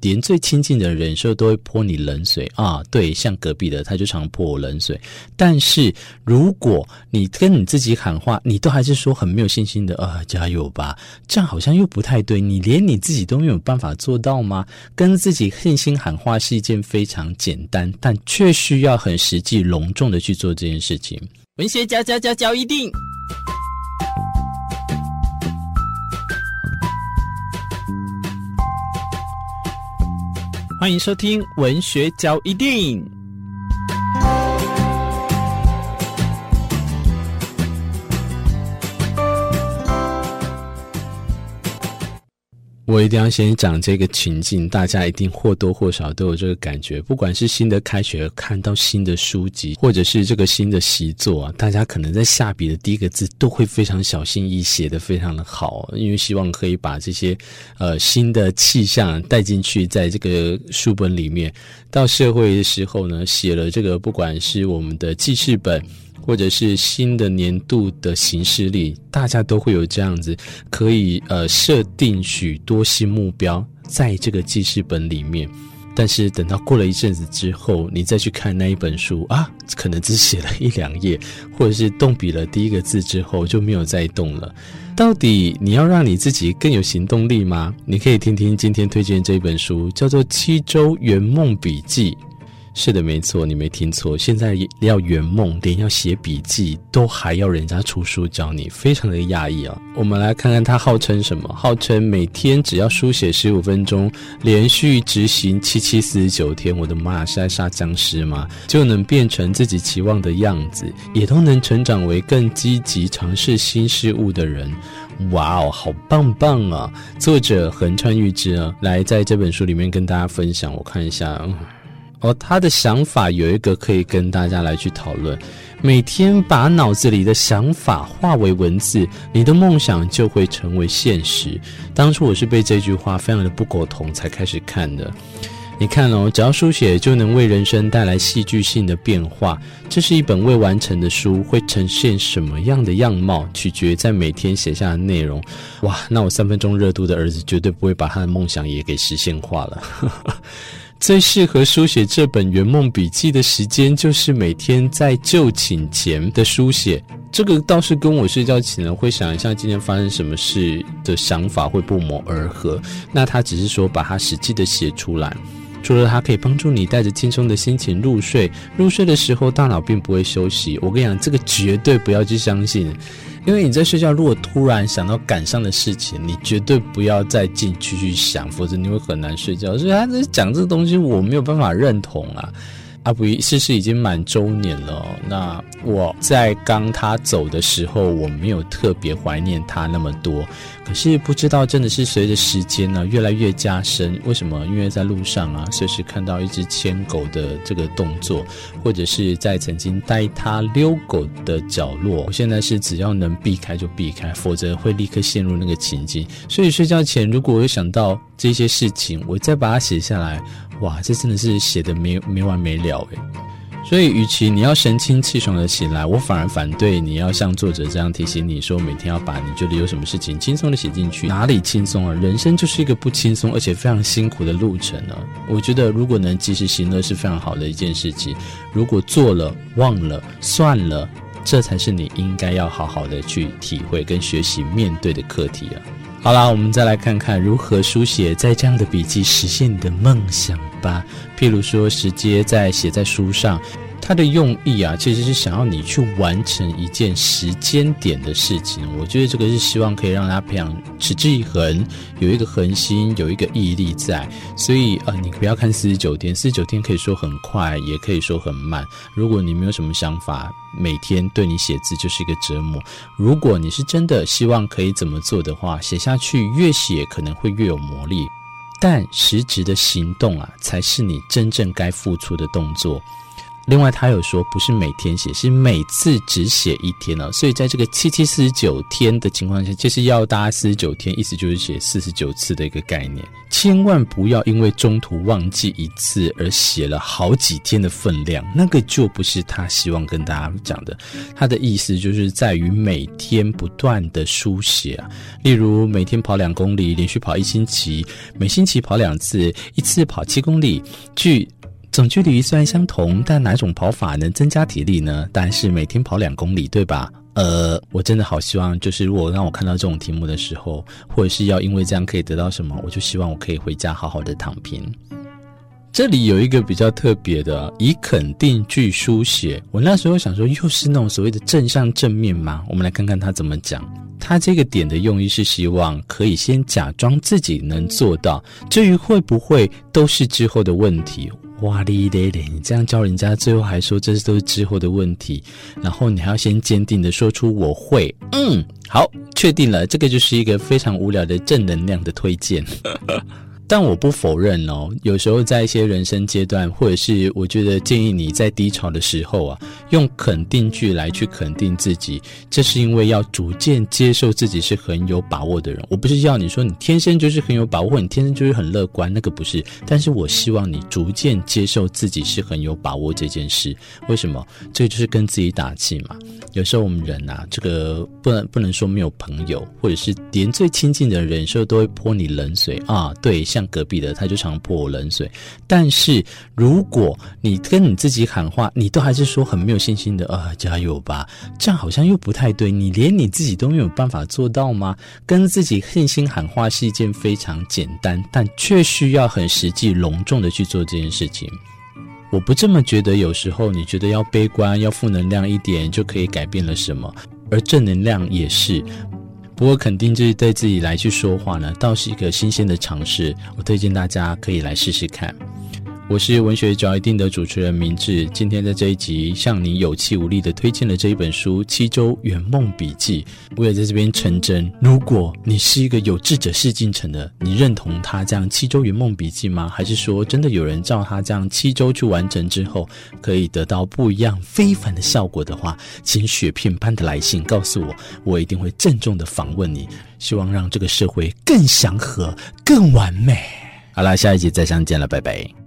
连最亲近的人时候都会泼你冷水啊。对，像隔壁的他就常泼我冷水。但是如果你跟你自己喊话，你都还是说很没有信心的啊，加油吧，这样好像又不太对。你连你自己都没有办法做到吗？跟自己信心喊话是一件非常简单，但却需要很实际、隆重的去做这件事情。文学家家家教一定。欢迎收听《文学交易电影》。我一定要先讲这个情境，大家一定或多或少都有这个感觉。不管是新的开学，看到新的书籍，或者是这个新的习作啊，大家可能在下笔的第一个字都会非常小心翼翼，写得非常的好，因为希望可以把这些呃新的气象带进去，在这个书本里面。到社会的时候呢，写了这个，不管是我们的记事本。或者是新的年度的形式里，大家都会有这样子，可以呃设定许多新目标在这个记事本里面。但是等到过了一阵子之后，你再去看那一本书啊，可能只写了一两页，或者是动笔了第一个字之后就没有再动了。到底你要让你自己更有行动力吗？你可以听听今天推荐这本书，叫做《七周圆梦笔记》。是的，没错，你没听错。现在要圆梦，连要写笔记都还要人家出书教你，非常的讶异啊！我们来看看他号称什么？号称每天只要书写十五分钟，连续执行七七四十九天，我的妈呀，是在杀僵尸吗？就能变成自己期望的样子，也都能成长为更积极尝试新事物的人。哇哦，好棒棒啊！作者横川裕之啊，来在这本书里面跟大家分享，我看一下。哦，他的想法有一个可以跟大家来去讨论。每天把脑子里的想法化为文字，你的梦想就会成为现实。当初我是被这句话非常的不苟同才开始看的。你看哦，只要书写就能为人生带来戏剧性的变化。这是一本未完成的书，会呈现什么样的样貌，取决在每天写下的内容。哇，那我三分钟热度的儿子绝对不会把他的梦想也给实现化了。最适合书写这本圆梦笔记的时间，就是每天在就寝前的书写。这个倒是跟我睡觉前会想一下今天发生什么事的想法会不谋而合。那他只是说把它实际的写出来，除了它可以帮助你带着轻松的心情入睡，入睡的时候大脑并不会休息。我跟你讲，这个绝对不要去相信。因为你在睡觉，如果突然想到赶上的事情，你绝对不要再进去去想，否则你会很难睡觉。所以他在讲这个东西，我没有办法认同啊。阿布伊逝世已经满周年了，那我在刚他走的时候，我没有特别怀念他那么多。可是不知道真的是随着时间呢，越来越加深。为什么？因为在路上啊，随时看到一只牵狗的这个动作，或者是在曾经带他遛狗的角落，我现在是只要能避开就避开，否则会立刻陷入那个情境。所以睡觉前，如果我想到这些事情，我再把它写下来。哇，这真的是写的没没完没了诶。所以，与其你要神清气爽的醒来，我反而反对你要像作者这样提醒你说，每天要把你觉得有什么事情轻松的写进去。哪里轻松啊？人生就是一个不轻松而且非常辛苦的路程呢。我觉得，如果能及时行乐是非常好的一件事情。如果做了忘了算了，这才是你应该要好好的去体会跟学习面对的课题啊。好啦，我们再来看看如何书写在这样的笔记实现你的梦想吧。譬如说，直接在写在书上。他的用意啊，其实是想要你去完成一件时间点的事情。我觉得这个是希望可以让他培养持之以恒，有一个恒心，有一个毅力在。所以呃，你不要看四十九天，四十九天可以说很快，也可以说很慢。如果你没有什么想法，每天对你写字就是一个折磨。如果你是真的希望可以怎么做的话，写下去越写可能会越有魔力。但实质的行动啊，才是你真正该付出的动作。另外，他有说不是每天写，是每次只写一天哦。所以在这个七七四十九天的情况下，就是要大家四十九天，意思就是写四十九次的一个概念。千万不要因为中途忘记一次而写了好几天的分量，那个就不是他希望跟大家讲的。他的意思就是在于每天不断的书写啊，例如每天跑两公里，连续跑一星期，每星期跑两次，一次跑七公里，距。总距离虽然相同，但哪种跑法能增加体力呢？当然是每天跑两公里，对吧？呃，我真的好希望，就是如果让我看到这种题目的时候，或者是要因为这样可以得到什么，我就希望我可以回家好好的躺平。这里有一个比较特别的，以肯定句书写。我那时候想说，又是那种所谓的正向正面吗？我们来看看他怎么讲。他这个点的用意是希望可以先假装自己能做到，至于会不会，都是之后的问题。哇哩咧咧，你这样教人家，最后还说这都是之后的问题，然后你还要先坚定的说出我会，嗯，好，确定了，这个就是一个非常无聊的正能量的推荐。但我不否认哦，有时候在一些人生阶段，或者是我觉得建议你在低潮的时候啊，用肯定句来去肯定自己，这是因为要逐渐接受自己是很有把握的人。我不是要你说你天生就是很有把握，或你天生就是很乐观，那个不是。但是我希望你逐渐接受自己是很有把握这件事。为什么？这就是跟自己打气嘛。有时候我们人啊，这个不能不能说没有朋友，或者是连最亲近的人，有时候都会泼你冷水啊。对，像。隔壁的他就常泼我冷水，但是如果你跟你自己喊话，你都还是说很没有信心的，啊，加油吧，这样好像又不太对。你连你自己都没有办法做到吗？跟自己信心喊话是一件非常简单，但却需要很实际、隆重的去做这件事情。我不这么觉得，有时候你觉得要悲观、要负能量一点就可以改变了什么，而正能量也是。不过肯定就是对自己来去说话呢，倒是一个新鲜的尝试。我推荐大家可以来试试看。我是文学嚼一定的主持人明志，今天在这一集向你有气无力的推荐了这一本书《七周圆梦笔记》。我也在这边成真，如果你是一个有志者事竟成的，你认同他这样七周圆梦笔记吗？还是说真的有人照他这样七周去完成之后，可以得到不一样非凡的效果的话，请雪片般的来信告诉我，我一定会郑重的访问你，希望让这个社会更祥和、更完美。好啦，下一集再相见了，拜拜。